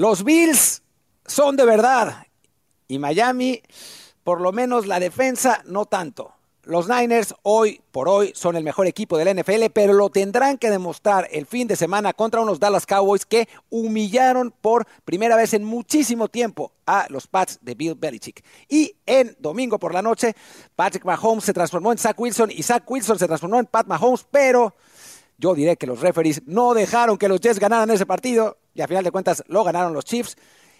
Los Bills son de verdad. Y Miami, por lo menos la defensa, no tanto. Los Niners hoy por hoy son el mejor equipo del NFL, pero lo tendrán que demostrar el fin de semana contra unos Dallas Cowboys que humillaron por primera vez en muchísimo tiempo a los Pats de Bill Belichick. Y en domingo por la noche, Patrick Mahomes se transformó en Zach Wilson y Zach Wilson se transformó en Pat Mahomes, pero yo diré que los referees no dejaron que los Jets ganaran ese partido y a final de cuentas lo ganaron los Chiefs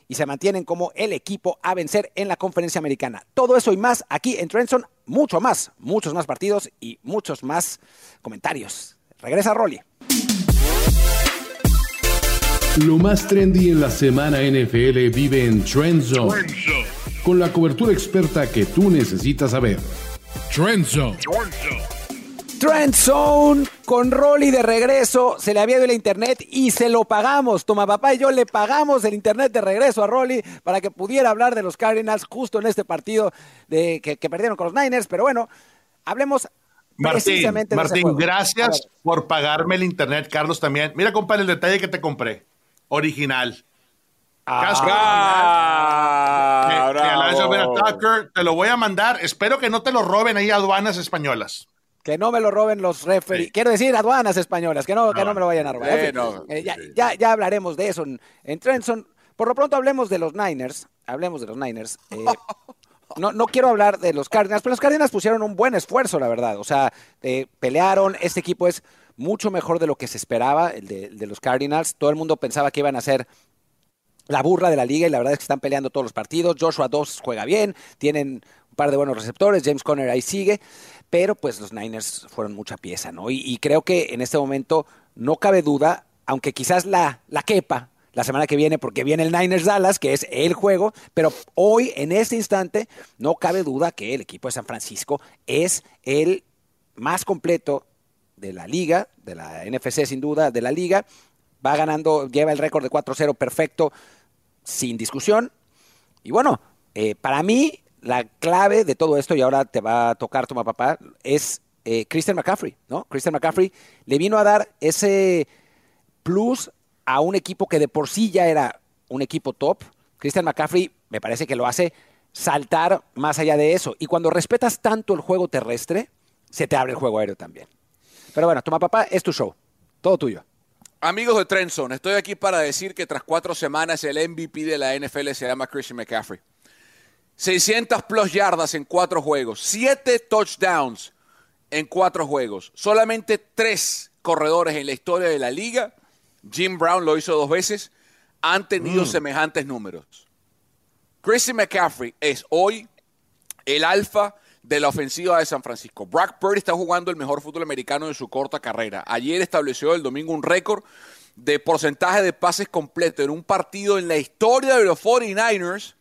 y se mantienen como el equipo a vencer en la conferencia americana. Todo eso y más aquí en Trenson, mucho más, muchos más partidos y muchos más comentarios. Regresa Rolly. Lo más trendy en la semana NFL vive en Trend Zone, con la cobertura experta que tú necesitas saber. Trend Zone. Trend Zone con Rolly de regreso. Se le había ido el internet y se lo pagamos. Toma papá y yo le pagamos el internet de regreso a Rolly para que pudiera hablar de los Cardinals justo en este partido de, que, perdieron con los Niners. Pero bueno, hablemos Martín, precisamente Martín, gracias por pagarme el internet, Carlos también. Mira, compadre, el detalle que te compré. Original. Ah, original. te lo voy a mandar. Espero que no te lo roben ahí aduanas españolas. Que no me lo roben los referees. Quiero decir, aduanas españolas, que no, que no me lo vayan a robar. Eh, ya, ya, hablaremos de eso en, en Trenson. Por lo pronto hablemos de los Niners. Hablemos de los Niners. Eh, no, no quiero hablar de los Cardinals, pero los Cardinals pusieron un buen esfuerzo, la verdad. O sea, eh, pelearon. Este equipo es mucho mejor de lo que se esperaba, el de, de los Cardinals. Todo el mundo pensaba que iban a ser la burra de la liga y la verdad es que están peleando todos los partidos. Joshua 2 juega bien, tienen un par de buenos receptores, James Conner ahí sigue pero pues los Niners fueron mucha pieza, ¿no? Y, creo que en este momento no cabe duda, aunque quizás la, la quepa la semana que viene, porque viene el Niners Dallas, que es el juego, pero hoy, en este instante, no cabe duda que el equipo de San Francisco es el más completo de la liga, de la NFC sin duda, de la liga. Va ganando, lleva el récord de 4-0 perfecto, sin discusión. Y bueno, eh, para mí, la clave de todo esto, y ahora te va a tocar toma papá, es eh, Christian McCaffrey, ¿no? Christian McCaffrey le vino a dar ese plus a un equipo que de por sí ya era un equipo top. Christian McCaffrey me parece que lo hace saltar más allá de eso. Y cuando respetas tanto el juego terrestre, se te abre el juego aéreo también. Pero bueno, toma papá, es tu show. Todo tuyo. Amigos de Trenson, estoy aquí para decir que tras cuatro semanas el MVP de la NFL se llama Christian McCaffrey. 600 plus yardas en cuatro juegos, siete touchdowns en cuatro juegos, solamente tres corredores en la historia de la liga, Jim Brown lo hizo dos veces, han tenido mm. semejantes números. Chrissy McCaffrey es hoy el alfa de la ofensiva de San Francisco. Brock Purdy está jugando el mejor fútbol americano de su corta carrera. Ayer estableció el domingo un récord de porcentaje de pases completo en un partido en la historia de los 49ers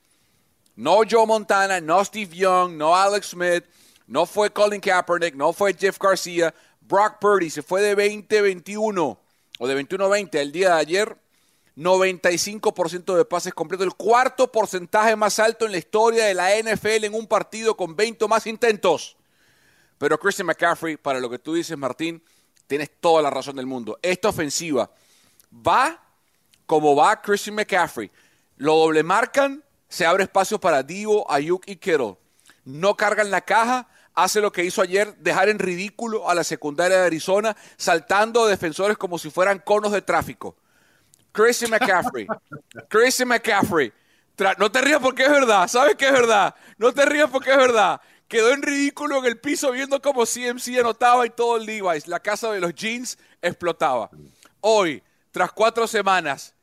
no Joe Montana, no Steve Young, no Alex Smith, no fue Colin Kaepernick, no fue Jeff García. Brock Purdy se fue de 20-21 o de 21-20 el día de ayer. 95% de pases completos, el cuarto porcentaje más alto en la historia de la NFL en un partido con 20 más intentos. Pero Christian McCaffrey, para lo que tú dices, Martín, tienes toda la razón del mundo. Esta ofensiva va como va Christian McCaffrey. Lo doble marcan, se abre espacio para Divo, Ayuk y Kittle. No cargan la caja, hace lo que hizo ayer, dejar en ridículo a la secundaria de Arizona, saltando defensores como si fueran conos de tráfico. Christian McCaffrey, Christian McCaffrey, no te rías porque es verdad, sabes que es verdad, no te rías porque es verdad. Quedó en ridículo en el piso viendo como CMC anotaba y todo el Levi's, la casa de los jeans explotaba. Hoy, tras cuatro semanas,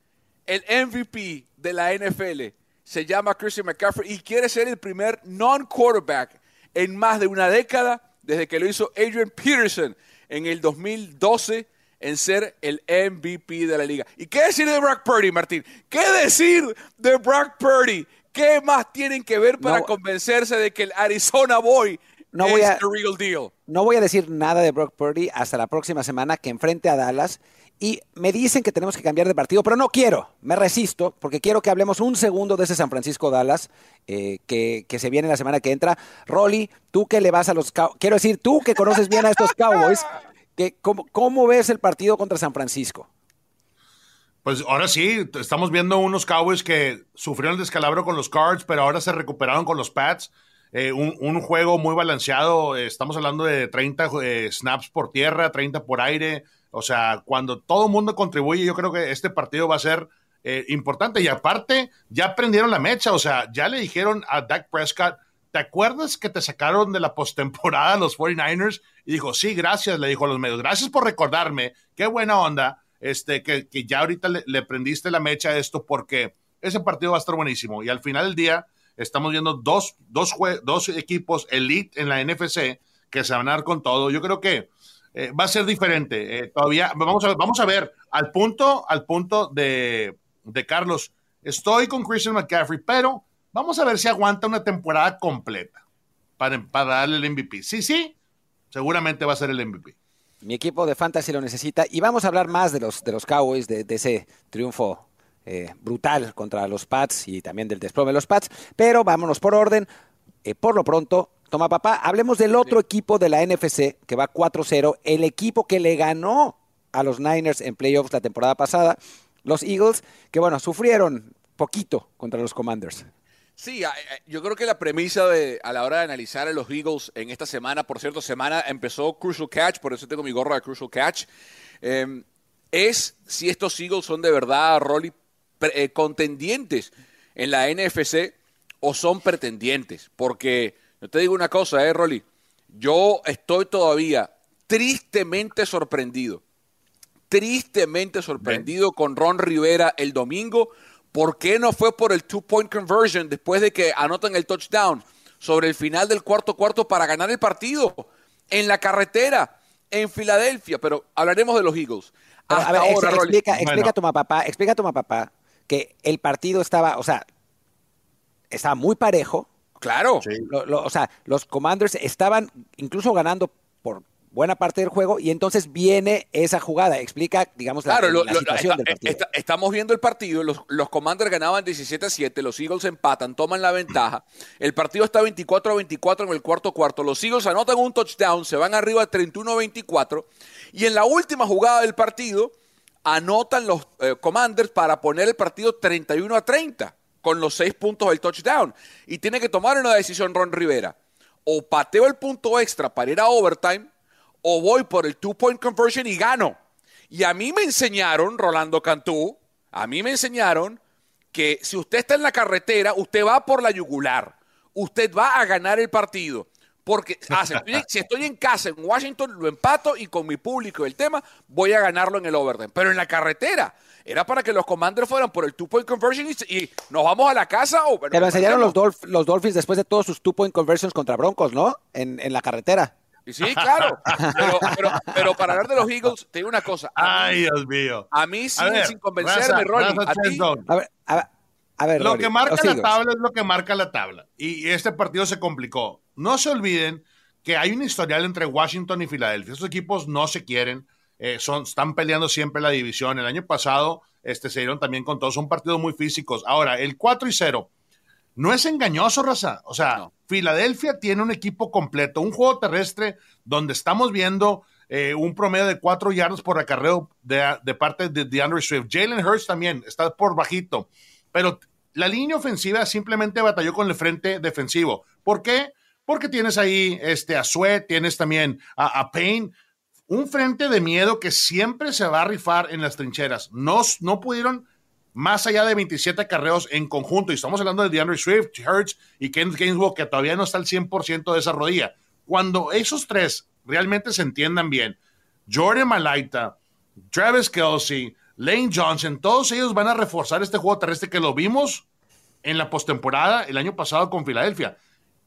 el MVP de la NFL se llama Christian McCaffrey y quiere ser el primer non-quarterback en más de una década desde que lo hizo Adrian Peterson en el 2012 en ser el MVP de la liga. ¿Y qué decir de Brock Purdy, Martín? ¿Qué decir de Brock Purdy? ¿Qué más tienen que ver para convencerse de que el Arizona Boy no voy a, real deal? No voy a decir nada de Brock Purdy hasta la próxima semana que enfrente a Dallas y me dicen que tenemos que cambiar de partido, pero no quiero, me resisto, porque quiero que hablemos un segundo de ese San Francisco Dallas eh, que, se viene la semana que entra. Rolly, tú que le vas a los quiero decir, tú que conoces bien a estos Cowboys, que, ¿cómo, ves el partido contra San Francisco? Pues ahora sí, estamos viendo unos Cowboys que sufrieron el descalabro con los Cards, pero ahora se recuperaron con los Pats. Eh, un, juego muy balanceado. estamos hablando de 30 eh, snaps por tierra, 30 por aire. O sea, cuando todo el mundo contribuye, yo creo que este partido va a ser eh, importante. Y aparte, ya prendieron la mecha. O sea, ya le dijeron a Dak Prescott, ¿te acuerdas que te sacaron de la postemporada los 49ers? Y dijo, sí, gracias, le dijo a los medios. Gracias por recordarme. Qué buena onda este, que, ya ahorita le, prendiste la mecha a esto porque ese partido va a estar buenísimo. Y al final del día estamos viendo dos, dos, dos equipos elite en la NFC que se van a dar con todo. Yo creo que eh, va a ser diferente. Eh, todavía vamos a, vamos a ver al punto, al punto de, Carlos. Estoy con Christian McCaffrey, pero vamos a ver si aguanta una temporada completa para, para darle el MVP. Sí, sí, seguramente va a ser el MVP. Mi equipo de fantasy lo necesita y vamos a hablar más de los, de los Cowboys, de, ese triunfo eh, brutal contra los Pats y también del desplome de los Pats, pero vámonos por orden. Eh, por lo pronto, toma papá, hablemos del otro equipo de la NFC que va 4-0, el equipo que le ganó a los Niners en playoffs la temporada pasada, los Eagles, que bueno, sufrieron poquito contra los Commanders. Sí, yo creo que la premisa de, a la hora de analizar a los Eagles en esta semana, por cierto, semana empezó Crucial Catch, por eso tengo mi gorra de Crucial Catch, em, es si estos Eagles son de verdad, Rolly, eh, contendientes en la NFC o son pretendientes. Porque yo te digo una cosa, eh, Rolly, yo estoy todavía tristemente sorprendido, tristemente sorprendido con Ron Rivera el domingo ¿Por qué no fue por el two-point conversion después de que anotan el touchdown sobre el final del cuarto cuarto para ganar el partido en la carretera en Filadelfia? Pero hablaremos de los Eagles. a ver, explica, explica a tu papá, explica a tu papá que el partido estaba, o sea, estaba muy parejo. Claro. o sea, los Commanders estaban incluso ganando por buena parte del juego y entonces viene esa jugada. Explica, digamos, la, situación del partido. estamos viendo el partido, los, los Commanders ganaban 17 a 7, los Eagles empatan, toman la ventaja. El partido está 24 a 24 en el cuarto cuarto. Los Eagles anotan un touchdown, se van arriba 31 a 24 y en la última jugada del partido anotan los eh, Commanders para poner el partido 31 a 30 con los seis puntos del touchdown. Y tiene que tomar una decisión Ron Rivera. O pateo el punto extra para ir a overtime o voy por el two-point conversion y gano. Y a mí me enseñaron, Rolando Cantú, a mí me enseñaron que si usted está en la carretera, usted va por la yugular. Usted va a ganar el partido. Porque ah, si, estoy, en casa en Washington, lo empato y con mi público y el tema voy a ganarlo en el overtime. Pero en la carretera era para que los commanders fueran por el two-point conversion y, nos vamos a la casa. O, Te lo enseñaron los, los, Dolphins después de todos sus two-point conversions contra Broncos, ¿no? En, en la carretera. Sí, claro. Pero, para hablar de los Eagles, te digo una cosa. Ay, Dios mío. A mí sigue sin convencerme, Ronnie. A, ver, lo que marca la tabla es lo que marca la tabla. Y este partido se complicó. No se olviden que hay un historial entre Washington y Filadelfia. Estos equipos no se quieren. Eh, son, están peleando siempre la división. El año pasado este, se dieron también con todos. Son partidos muy físicos. Ahora, el 4 y 0 no es engañoso, Raza. O sea, Filadelfia tiene un equipo completo, un juego terrestre donde estamos viendo eh, un promedio de cuatro yardas por acarreo de, de parte de DeAndre Swift. Jalen Hurts también está por bajito, pero la línea ofensiva simplemente batalló con el frente defensivo. ¿Por qué? Porque tienes ahí este, a Sweat, tienes también a, a Payne, un frente de miedo que siempre se va a rifar en las trincheras. No, no pudieron más allá de 27 carreos en conjunto, y estamos hablando de DeAndre Swift, Hurts y Kenneth Gainsbourg, que todavía no está al 100% de esa rodilla. Cuando esos tres realmente se entiendan bien, Jordan Malaita, Travis Kelsey, Lane Johnson, todos ellos van a reforzar este juego terrestre que lo vimos en la postemporada el año pasado con Filadelfia.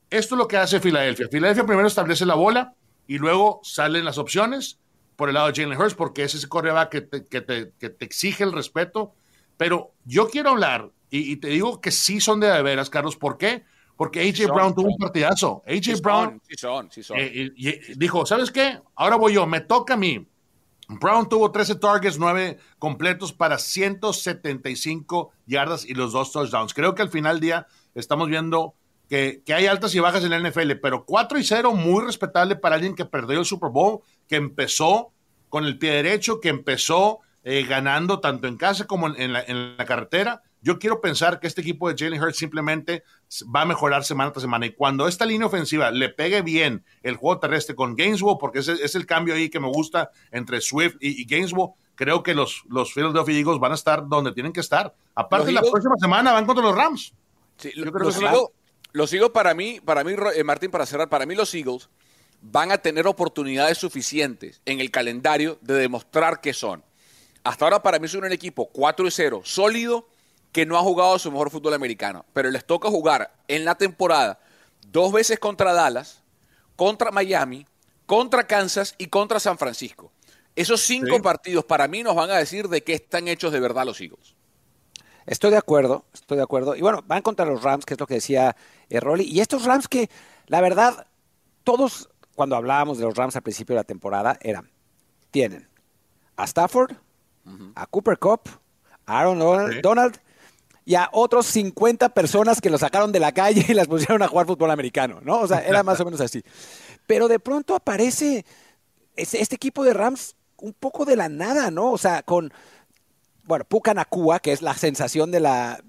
Esto es lo que hace Filadelfia. Filadelfia primero establece la bola y luego salen las opciones por el lado de Jalen Hurts, porque es ese corredor que que te exige el respeto pero yo quiero hablar, y, te digo que sí son de veras, Carlos, ¿por qué? Porque AJ Brown tuvo un partidazo. AJ Brown sí son, sí son. Eh, dijo, ¿sabes qué? Ahora voy yo, me toca a mí. Brown tuvo 13 targets, 9 completos para 175 yardas y los dos touchdowns. Creo que al final del día estamos viendo que, que, hay altas y bajas en la NFL, pero 4 y 0 muy respetable para alguien que perdió el Super Bowl, que empezó con el pie derecho, que empezó eh, ganando tanto en casa como en la, en la, carretera. Yo quiero pensar que este equipo de Jalen Hurts simplemente va a mejorar semana tras semana. Y cuando esta línea ofensiva le pegue bien el juego terrestre con Gainesville, porque ese es el cambio ahí que me gusta entre Swift y, y Gainesville, creo que los, los Philadelphia Eagles van a estar donde tienen que estar. Aparte, la próxima semana van contra los Rams. Sí, Yo creo los, Eagles, los Eagles, para mí, para mí, eh, Martín, para cerrar, para mí los Eagles van a tener oportunidades suficientes en el calendario de demostrar que son. Hasta ahora para mí son un equipo 4 y 0, sólido, que no ha jugado su mejor fútbol americano. Pero les toca jugar en la temporada dos veces contra Dallas, contra Miami, contra Kansas y contra San Francisco. Esos cinco partidos para mí nos van a decir de qué están hechos de verdad los Eagles. Estoy de acuerdo, estoy de acuerdo. Y bueno, van contra los Rams, que es lo que decía eh, Rolly. Y estos Rams que, la verdad, todos cuando hablábamos de los Rams al principio de la temporada, eran, tienen a Stafford, a Cooper Cup, a Aaron Donald, y a otros 50 personas que lo sacaron de la calle y las pusieron a jugar fútbol americano, ¿no? O sea, era más o menos así. Pero de pronto aparece este equipo de Rams un poco de la nada, ¿no? O sea, con, bueno, Puka Nakua, que es la sensación de la,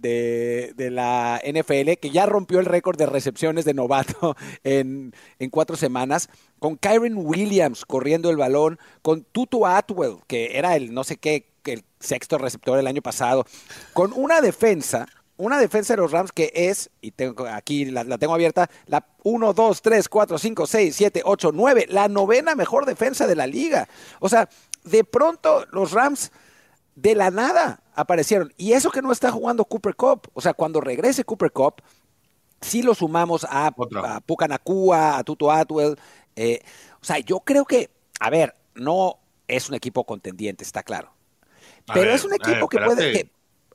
NFL, que ya rompió el récord de recepciones de novato en, cuatro semanas, con Kyron Williams corriendo el balón, con Tutu Atwell, que era el no sé qué, el sexto receptor el año pasado, con una defensa una defensa de los Rams que es, y tengo aquí la, tengo abierta, la 1, 2, 3, 4, 5, 6, 7, 8, 9, la novena mejor defensa de la liga. O sea, de pronto los Rams de la nada aparecieron. Y eso que no está jugando Cooper Cup. O sea, cuando regrese Cooper Cup, sí lo sumamos a, a Pucanacua, a Tuto Atwell. Eh, o sea, yo creo que, a ver, no es un equipo contendiente, está claro. Pero es un equipo que puede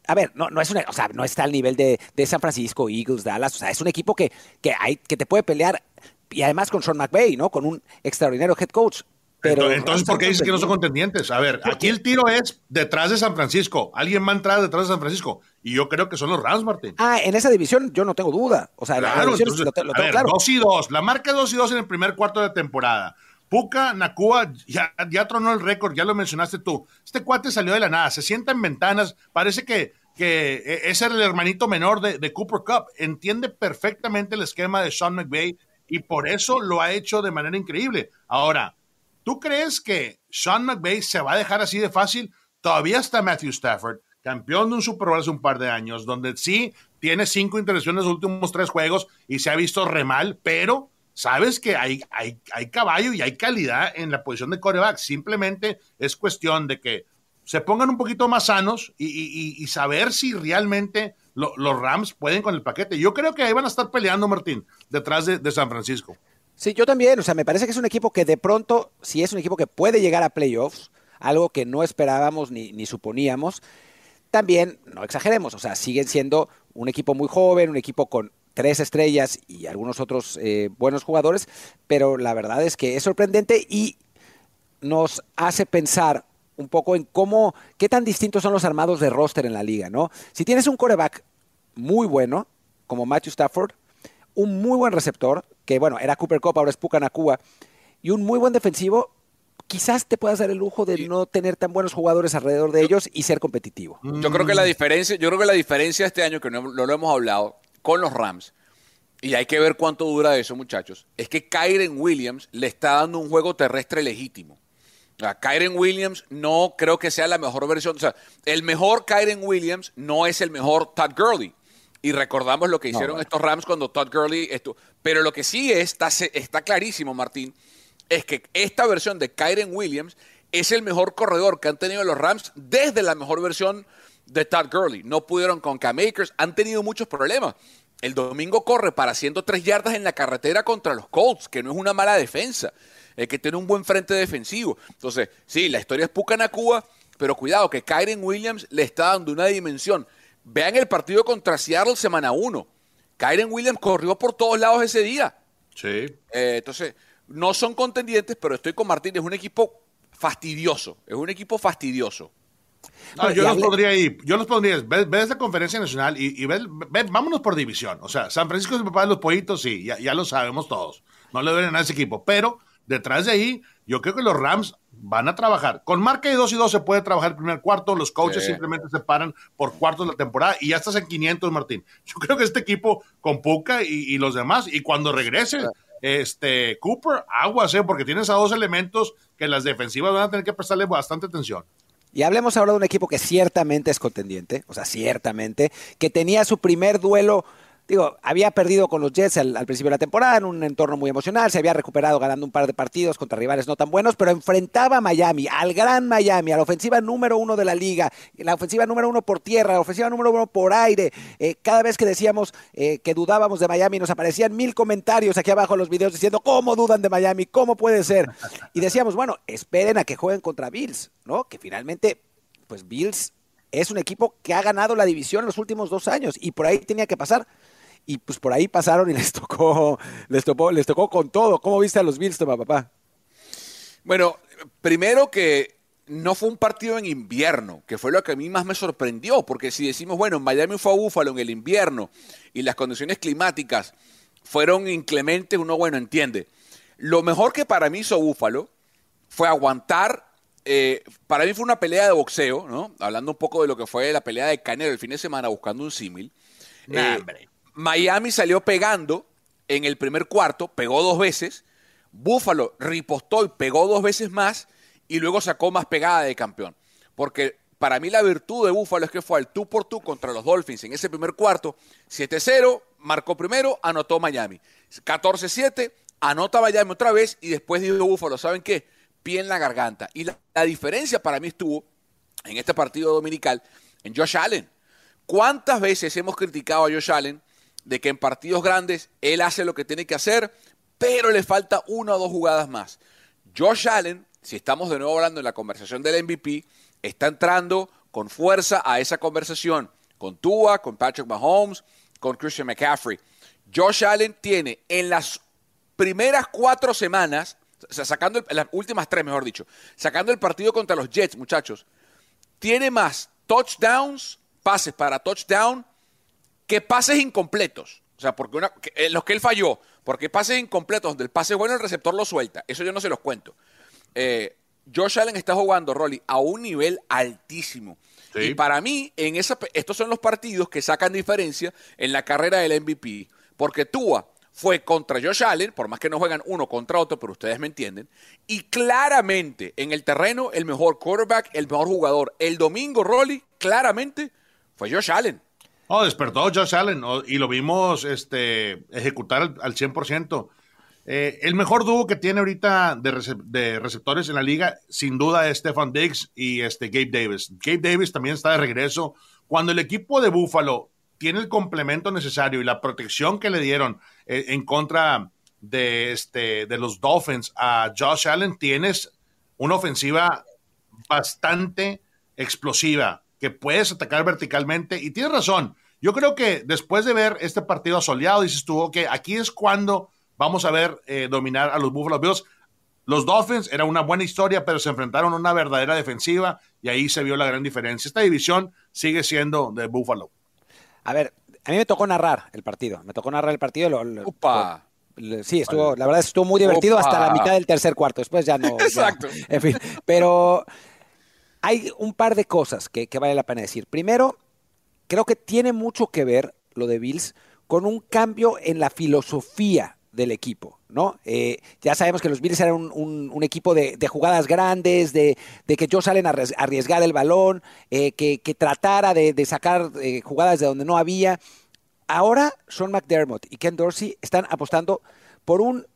a ver, no, no es una, o sea, no está al nivel de, San Francisco, Eagles, Dallas, o sea, es un equipo que, que, hay, que te puede pelear y además con Sean McVay, ¿no? Con un extraordinario head coach. Pero entonces, ¿por qué dices que no son contendientes? A ver, aquí el tiro es detrás de San Francisco. Alguien va a entrar detrás de San Francisco. Y yo creo que son los Rams, Martín. Ah, en esa división yo no tengo duda. O sea, claro, la lo, ver, claro. Dos y dos. La marca es dos y dos en el primer cuarto de temporada. Puka Nakua ya, ya tronó el récord, ya lo mencionaste tú. Este cuate salió de la nada, se sienta en ventanas, parece que que e, es el hermanito menor de, Cooper Cup, entiende perfectamente el esquema de Sean McVay y por eso lo ha hecho de manera increíble. Ahora, ¿tú crees que Sean McVay se va a dejar así de fácil? Todavía está Matthew Stafford, campeón de un Super Bowl hace un par de años, donde sí tiene cinco intervenciones en los últimos tres juegos y se ha visto re mal, pero sabes que hay, hay, hay caballo y hay calidad en la posición de coreback. Simplemente es cuestión de que se pongan un poquito más sanos y, saber si realmente los Rams pueden con el paquete. Yo creo que ahí van a estar peleando, Martín, detrás de, San Francisco. Sí, yo también. O sea, me parece que es un equipo que de pronto, si es un equipo que puede llegar a playoffs, algo que no esperábamos ni, ni suponíamos, también no exageremos. O sea, siguen siendo un equipo muy joven, un equipo con tres estrellas y algunos otros eh, buenos jugadores, pero la verdad es que es sorprendente y nos hace pensar un poco en cómo, qué tan distintos son los armados de roster en la liga, ¿no? Si tienes un coreback muy bueno, como Matthew Stafford, un muy buen receptor, que bueno, era Cooper Cup, ahora es Pucanacua, y un muy buen defensivo, quizás te puedas dar el lujo de no tener tan buenos jugadores alrededor de ellos y ser competitivo. Yo creo que la diferencia, yo creo que la diferencia este año, que no, lo hemos hablado, con los Rams, y hay que ver cuánto dura eso, muchachos, es que Kyren Williams le está dando un juego terrestre legítimo. A Kyren Williams no creo que sea la mejor versión. O sea, el mejor Kyren Williams no es el mejor Todd Gurley. Y recordamos lo que hicieron estos Rams cuando Todd Gurley estuvo. Pero lo que sí está, está clarísimo, Martín, es que esta versión de Kyren Williams es el mejor corredor que han tenido los Rams desde la mejor versión de Todd Gurley. No pudieron con K-Makers, han tenido muchos problemas. El domingo corre para 103 yardas en la carretera contra los Colts, que no es una mala defensa es que tiene un buen frente defensivo. Entonces, sí, la historia es Pucanacua, pero cuidado que Kyren Williams le está dando una dimensión. Vean el partido contra Seattle semana 1. Kyren Williams corrió por todos lados ese día. Sí. Eh, entonces, no son contendientes, pero estoy con Martín, es un equipo fastidioso, es un equipo fastidioso. yo los podría ir, yo los pondría, ves, esta conferencia nacional y, ves, vámonos por división. O sea, San Francisco es el papá de los pollitos, sí, ya, ya lo sabemos todos. No le duelen a ese equipo, pero Detrás de ahí Yo creo que los Rams van a trabajar. Con marca de 2 y 2 se puede trabajar el primer cuarto, los coaches simplemente se paran por cuartos de la temporada y ya estás en 500, Martín. Yo creo que este equipo con Puka y, los demás, y cuando regrese este Cooper, aguas, ¿eh? porque tienes a dos elementos que las defensivas van a tener que prestarle bastante atención. Y hablemos ahora de un equipo que ciertamente es contendiente, o sea, ciertamente, que tenía su primer duelo digo, había perdido con los Jets al, principio de la temporada en un entorno muy emocional, se había recuperado ganando un par de partidos contra rivales no tan buenos, pero enfrentaba a Miami, al gran Miami, a la ofensiva número uno de la liga, la ofensiva número uno por tierra, la ofensiva número uno por aire. Eh, cada vez que decíamos eh, que dudábamos de Miami, nos aparecían mil comentarios aquí abajo en los videos diciendo, ¿cómo dudan de Miami? ¿Cómo puede ser? Y decíamos, bueno, esperen a que jueguen contra Bills, ¿no? Que finalmente, pues Bills es un equipo que ha ganado la división en los últimos dos años y por ahí tenía que pasar y pues por ahí pasaron y les tocó, les tocó, les tocó con todo. ¿Cómo viste a los Bills, toma papá? Bueno, primero que no fue un partido en invierno, que fue lo que a mí más me sorprendió, porque si decimos, bueno, Miami fue a Búfalo en el invierno y las condiciones climáticas fueron inclementes, uno, bueno, entiende. Lo mejor que para mí hizo Búfalo fue aguantar, eh, para mí fue una pelea de boxeo, ¿no? Hablando un poco de lo que fue la pelea de Canelo el fin de semana buscando un símil. Eh, Miami salió pegando en el primer cuarto, pegó dos veces. Buffalo ripostó y pegó dos veces más y luego sacó más pegada de campeón. Porque para mí la virtud de Buffalo es que fue al tú por tú contra los Dolphins en ese primer cuarto. 7-0, marcó primero, anotó Miami. 14-7, anota Miami otra vez y después dijo Buffalo, ¿saben qué? Pie en la garganta. Y la, la diferencia para mí estuvo en este partido dominical en Josh Allen. ¿Cuántas veces hemos criticado a Josh Allen de que en partidos grandes él hace lo que tiene que hacer, pero le falta una o dos jugadas más. Josh Allen, si estamos de nuevo hablando en la conversación del MVP, está entrando con fuerza a esa conversación con Tua, con Patrick Mahomes, con Christian McCaffrey. Josh Allen tiene en las primeras cuatro semanas, o sea, sacando las últimas tres, mejor dicho, sacando el partido contra los Jets, muchachos, tiene más touchdowns, pases para touchdown que pases incompletos. O sea, porque una, eh, los que él falló, porque pases incompletos, donde el pase bueno el receptor lo suelta. Eso yo no se los cuento. Eh, Josh Allen está jugando, Rolly, a un nivel altísimo. Y para mí, en esa, estos son los partidos que sacan diferencia en la carrera del MVP. Porque Tua fue contra Josh Allen, por más que no juegan uno contra otro, pero ustedes me entienden. Y claramente en el terreno, el mejor quarterback, el mejor jugador. El domingo, Rolly, claramente fue Josh Allen. Oh, despertó Josh Allen y lo vimos este, ejecutar al, 100%. Eh, el mejor dúo que tiene ahorita de, receptores en la liga, sin duda, es Stefan Diggs y este Gabe Davis. Gabe Davis también está de regreso. Cuando el equipo de Buffalo tiene el complemento necesario y la protección que le dieron eh, en contra de, este, de los Dolphins a Josh Allen, tienes una ofensiva bastante explosiva que puedes atacar verticalmente. Y tienes razón. Yo creo que después de ver este partido asoleado, dices tú, que aquí es cuando vamos a ver eh, dominar a los Buffalo Bills. Los Dolphins era una buena historia, pero se enfrentaron a una verdadera defensiva y ahí se vio la gran diferencia. Esta división sigue siendo de Buffalo. A ver, a mí me tocó narrar el partido. Me tocó narrar el partido. Lo, sí, estuvo, la verdad estuvo muy divertido hasta la mitad del tercer cuarto. Después ya no. Exacto. en fin, pero hay un par de cosas que, vale la pena decir. Primero, creo que tiene mucho que ver lo de Bills con un cambio en la filosofía del equipo, ¿no? Eh, ya sabemos que los Bills eran un, equipo de, jugadas grandes, de, que ellos salen a arriesgar el balón, eh, que, tratara de, sacar eh, jugadas de donde no había. Ahora Sean McDermott y Ken Dorsey están apostando por un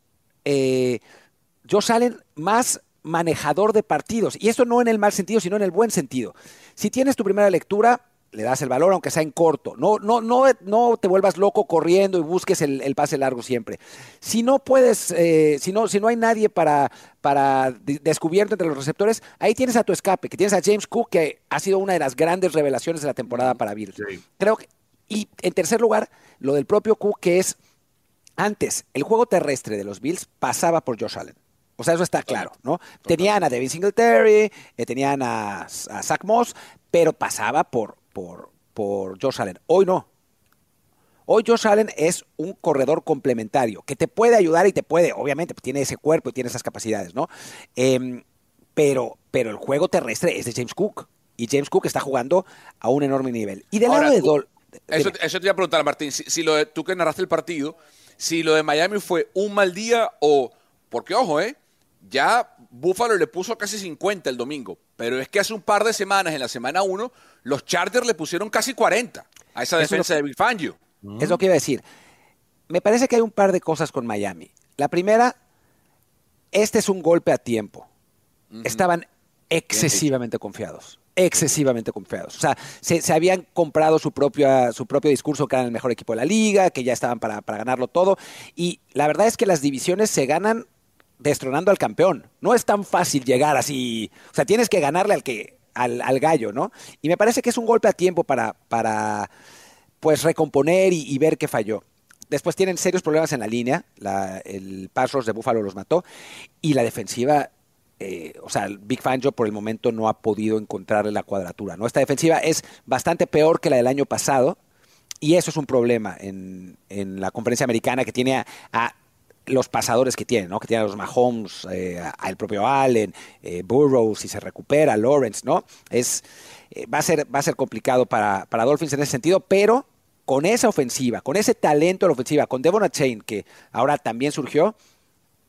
Josh Allen más manejador de partidos. Y esto no en el mal sentido, sino en el buen sentido. Si tienes tu primera lectura, le das el valor, aunque sea en corto. No, no, no, no te vuelvas loco corriendo y busques el, pase largo siempre. Si no puedes, eh, si, no, si no hay nadie para, para descubierto entre los receptores, ahí tienes a tu escape, que tienes a James Cook, que ha sido una de las grandes revelaciones de la temporada para Bills. Creo que, y en tercer lugar, lo del propio Cook, que es antes, el juego terrestre de los Bills pasaba por Josh Allen. O sea, eso está claro, ¿no? Tenían a Devin Singletary, eh, tenían a, Zach Moss, pero pasaba por, por, por Josh Allen. Hoy no. Hoy Josh Allen es un corredor complementario que te puede ayudar y te puede, obviamente, pues, tiene ese cuerpo y tiene esas capacidades, ¿no? Em, pero, pero el juego terrestre es de James Cook. Y James Cook está jugando a un enorme nivel. Y del lado de Dol. Eso, eso, te iba a preguntar, Martín. Si, lo de, tú que narraste el partido, si lo de Miami fue un mal día o. Porque, ojo, ¿eh? Ya Buffalo le puso casi 50 el domingo. Pero es que hace un par de semanas, en la semana 1, los Chargers le pusieron casi 40 a esa defensa de Big Fangio. Es lo que iba a decir. Me parece que hay un par de cosas con Miami. La primera, este es un golpe a tiempo. Estaban excesivamente confiados. Excesivamente confiados. O sea, se, habían comprado su, propia, su propio discurso que eran el mejor equipo de la liga, que ya estaban para, para ganarlo todo. Y la verdad es que las divisiones se ganan destronando al campeón. No es tan fácil llegar así. O sea, tienes que ganarle al que al, gallo, ¿no? Y me parece que es un golpe a tiempo para, para pues recomponer y, ver qué falló. Después tienen serios problemas en la línea, el pass de Buffalo los mató y la defensiva, eh, o sea, Big Fangio por el momento no ha podido encontrarle la cuadratura. ¿no? Esta defensiva es bastante peor que la del año pasado y eso es un problema en, la conferencia americana que tiene a los pasadores que tienen, ¿no? Que tienen a los Mahomes, eh, al propio Allen, eh, Burrows, si se recupera, Lawrence, ¿no? Es, eh, va, a ser, va a ser complicado para, para Dolphins en ese sentido, pero con esa ofensiva, con ese talento de la ofensiva, con Devon Chain, que ahora también surgió,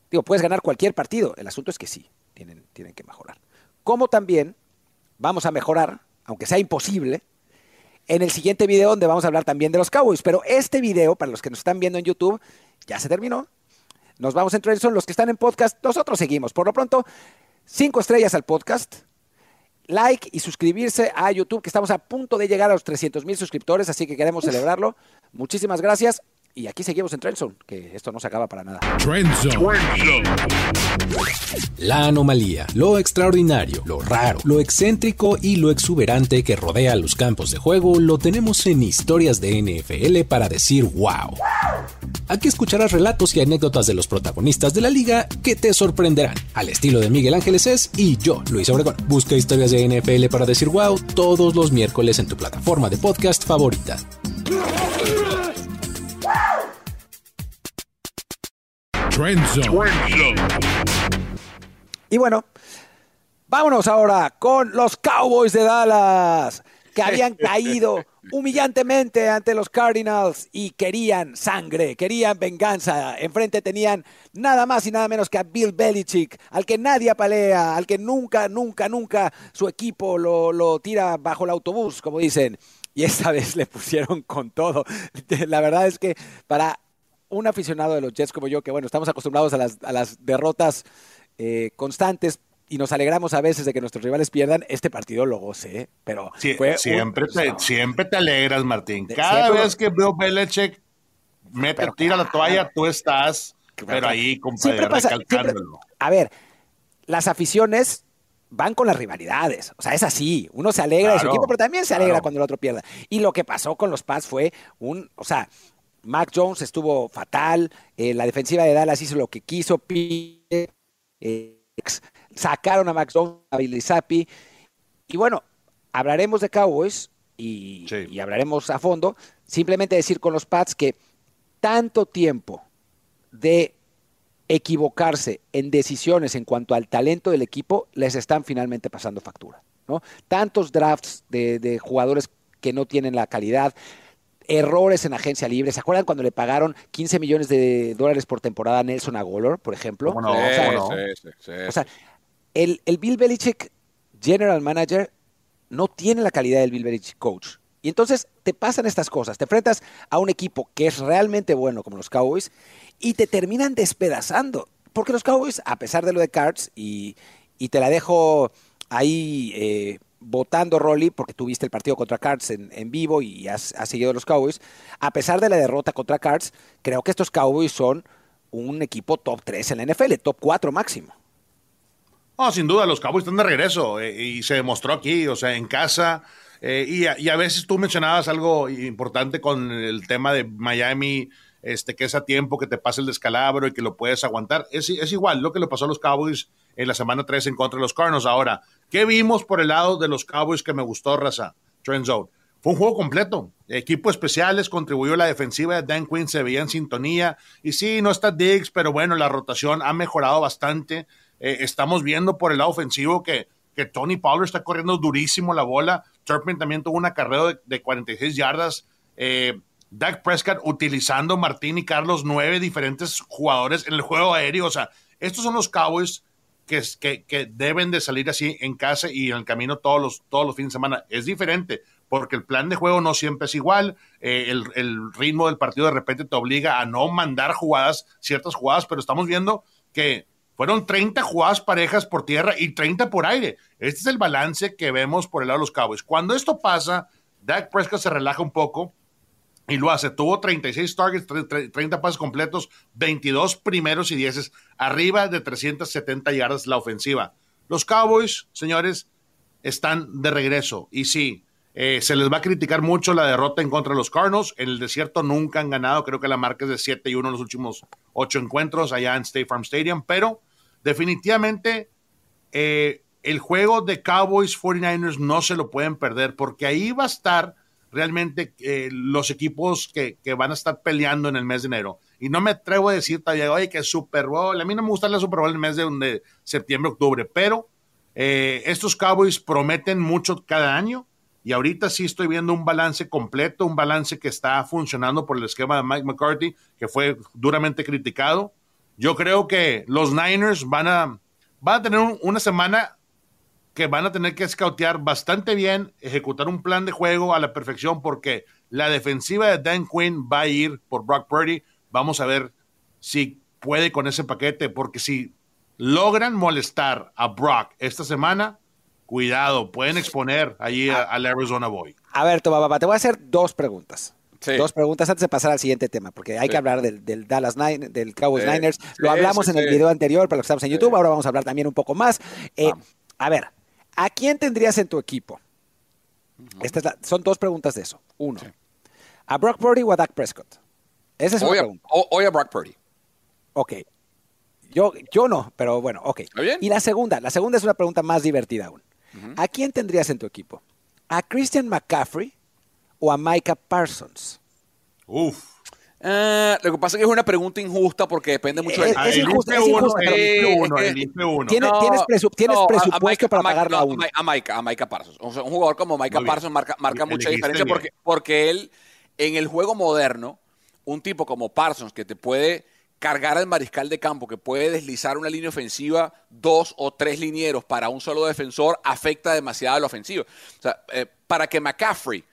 digo, puedes ganar cualquier partido. El asunto es que sí, tienen, tienen que mejorar. Como también vamos a mejorar, aunque sea imposible, en el siguiente video donde vamos a hablar también de los Cowboys. Pero este video, para los que nos están viendo en YouTube, ya se terminó. Nos vamos a son los que están en podcast. Nosotros seguimos. Por lo pronto, cinco estrellas al podcast. Like y suscribirse a YouTube, que estamos a punto de llegar a los 300 mil suscriptores, así que queremos celebrarlo. Muchísimas gracias. Y aquí seguimos en Trendzone, que esto no se acaba para nada. Trendzone. La anomalía, lo extraordinario, lo raro, lo excéntrico y lo exuberante que rodea los campos de juego lo tenemos en historias de NFL para decir wow. Aquí escucharás relatos y anécdotas de los protagonistas de la liga que te sorprenderán, al estilo de Miguel Ángeles es y yo, Luis Obregón. Busca historias de NFL para decir wow todos los miércoles en tu plataforma de podcast favorita. Y bueno, vámonos ahora con los Cowboys de Dallas, que habían caído humillantemente ante los Cardinals y querían sangre, querían venganza. Enfrente tenían nada más y nada menos que a Bill Belichick, al que nadie apalea, al que nunca, nunca, nunca su equipo lo, lo tira bajo el autobús, como dicen. Y esta vez le pusieron con todo. La verdad es que para un aficionado de los Jets como yo, que bueno, estamos acostumbrados a las, a las derrotas eh, constantes y nos alegramos a veces de que nuestros rivales pierdan, este partido lo gocé, pero siempre, te, siempre te alegras, Martín. Cada vez que veo Belichick mete, tira la toalla, tú estás, pero ahí, compadre, recalcándolo. a ver, las aficiones van con las rivalidades. O sea, es así. Uno se alegra de su equipo, pero también se alegra cuando el otro pierda. Y lo que pasó con los Pats fue un, o sea, Mac Jones estuvo fatal, eh, la defensiva de Dallas hizo lo que quiso, eh, sacaron a Mac Jones, a Billy Zappi, y bueno, hablaremos de Cowboys y, y, hablaremos a fondo, simplemente decir con los Pats que tanto tiempo de equivocarse en decisiones en cuanto al talento del equipo les están finalmente pasando factura. ¿no? Tantos drafts de, de jugadores que no tienen la calidad, errores en agencia libre. ¿Se acuerdan cuando le pagaron 15 millones de dólares por temporada a Nelson Aguilar, por ejemplo? No, o sea, el, el, Bill Belichick General Manager no tiene la calidad del Bill Belichick Coach. Y entonces te pasan estas cosas. Te enfrentas a un equipo que es realmente bueno, como los Cowboys, y te terminan despedazando. Porque los Cowboys, a pesar de lo de Cards, y, y te la dejo ahí eh, votando, Rolly, porque tuviste el partido contra Cards en, vivo y has, seguido los Cowboys, a pesar de la derrota contra Cards, creo que estos Cowboys son un equipo top 3 en la NFL, top 4 máximo. No, sin duda, los Cowboys están de regreso eh, y se demostró aquí, o sea, en casa. Eh, y, a, a, veces tú mencionabas algo importante con el tema de Miami, este, que es a tiempo que te pase el descalabro y que lo puedes aguantar. Es, es igual lo que le pasó a los Cowboys en la semana 3 en contra de los Cardinals. Ahora, ¿qué vimos por el lado de los Cowboys que me gustó, Raza? Trend Zone. fue un juego completo. Equipo especiales contribuyó la defensiva. Dan Quinn se veía en sintonía. Y sí, no está Diggs, pero bueno, la rotación ha mejorado bastante. Eh, estamos viendo por el lado ofensivo que, que Tony Pollard está corriendo durísimo la bola. Turpin también tuvo un acarreo de, 46 yardas. Eh, Dak Prescott utilizando Martín y Carlos, nueve diferentes jugadores en el juego aéreo. O sea, estos son los Cowboys que, deben de salir así en casa y en el camino todos los, todos los fines de semana. Es diferente porque el plan de juego no siempre es igual, eh, el, ritmo del partido de repente te obliga a no mandar jugadas, ciertas jugadas, pero estamos viendo que fueron 30 jugadas parejas por tierra y 30 por aire. Este es el balance que vemos por el lado de los Cowboys. Cuando esto pasa, Dak Prescott se relaja un poco y lo hace. Tuvo 36 targets, 30 pases completos, 22 primeros y 10 arriba de 370 yardas la ofensiva. Los Cowboys, señores, están de regreso. Y sí, eh, se les va a criticar mucho la derrota en contra de los Cardinals. En el desierto nunca han ganado. Creo que la marca es de 7 y 1 en los últimos 8 encuentros allá en State Farm Stadium. Pero definitivamente eh, el juego de Cowboys 49ers no se lo pueden perder porque ahí va a estar realmente eh, los equipos que, van a estar peleando en el mes de enero. Y no me atrevo a decir todavía, oye, que Super Bowl. A mí no me gusta la Super Bowl en el mes de, de septiembre, octubre. Pero estos Cowboys prometen mucho cada año y ahorita sí estoy viendo un balance completo, un balance que está funcionando por el esquema de Mike McCarthy, que fue duramente criticado. Yo creo que los Niners van a, van a tener una semana que van a tener que escautear bastante bien, ejecutar un plan de juego a la perfección, porque la defensiva de Dan Quinn va a ir por Brock Purdy. Vamos a ver si puede con ese paquete, porque si logran molestar a Brock esta semana, cuidado, pueden exponer allí ah. al Arizona Boy. A ver, toma, papá, te voy a hacer dos preguntas. Dos preguntas antes de pasar al siguiente tema, porque hay que hablar del, Dallas Nine, del Cowboys Niners. Lo hablamos en el video anterior para los que estamos en YouTube. Ahora vamos a hablar también un poco más. Eh, a ver, ¿a quién tendrías en tu equipo? son dos preguntas de eso. Uno, ¿a Brock Purdy o a Dak Prescott? Esa es una pregunta. Hoy a Brock Purdy. Ok. Yo, yo no, pero bueno, ok. Y la segunda, la segunda es una pregunta más divertida aún. ¿A quién tendrías en tu equipo? ¿A Christian McCaffrey o a Micah Parsons? Uf. Eh, lo que pasa es que es una pregunta injusta porque depende mucho de... Es, injusta, es injusta. ¿Tienes, presupuesto para pagarlo a uno? A Micah, a Micah Parsons. un jugador como Micah Parsons marca, marca mucha diferencia porque, porque él, en el juego moderno, un tipo como Parsons que te puede cargar al mariscal de campo, que puede deslizar una línea ofensiva, dos o tres linieros para un solo defensor, afecta demasiado a la ofensiva. O sea, eh, para que McCaffrey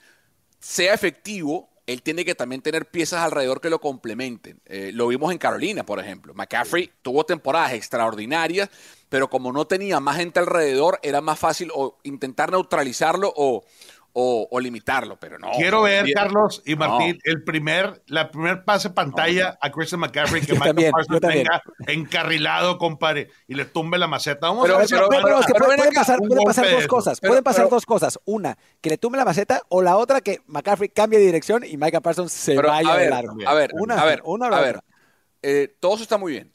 sea efectivo, él tiene que también tener piezas alrededor que lo complementen. Eh, lo vimos en Carolina, por ejemplo. McCaffrey tuvo temporadas extraordinarias, pero como no tenía más gente alrededor, era más fácil o intentar neutralizarlo o, o, limitarlo, pero no. Quiero ver, Carlos y Martín, el primer, la primer pase pantalla a Christian McCaffrey que Michael Parsons tenga encarrilado, compadre, y le tumbe la maceta. Vamos a ver pero, pero, que pueden pasar, pueden pasar dos cosas. pueden pasar dos cosas. Una, que le tumbe la maceta, o la otra, que McCaffrey cambie de dirección y Michael Parsons se vaya a ver, A ver, una, a ver, una a ver. Eh, todo eso está muy bien.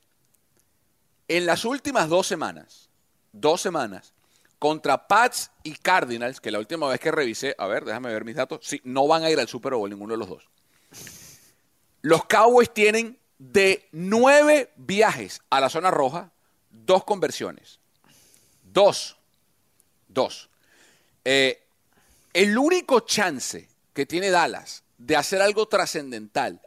En las últimas dos semanas, dos semanas, contra Pats y Cardinals, que la última vez que revisé, a ver, déjame ver mis datos, sí, no van a ir al Super Bowl ninguno de los dos. Los Cowboys tienen de nueve viajes a la zona roja, dos conversiones. Dos. Dos. Eh, el único chance que tiene Dallas de hacer algo trascendental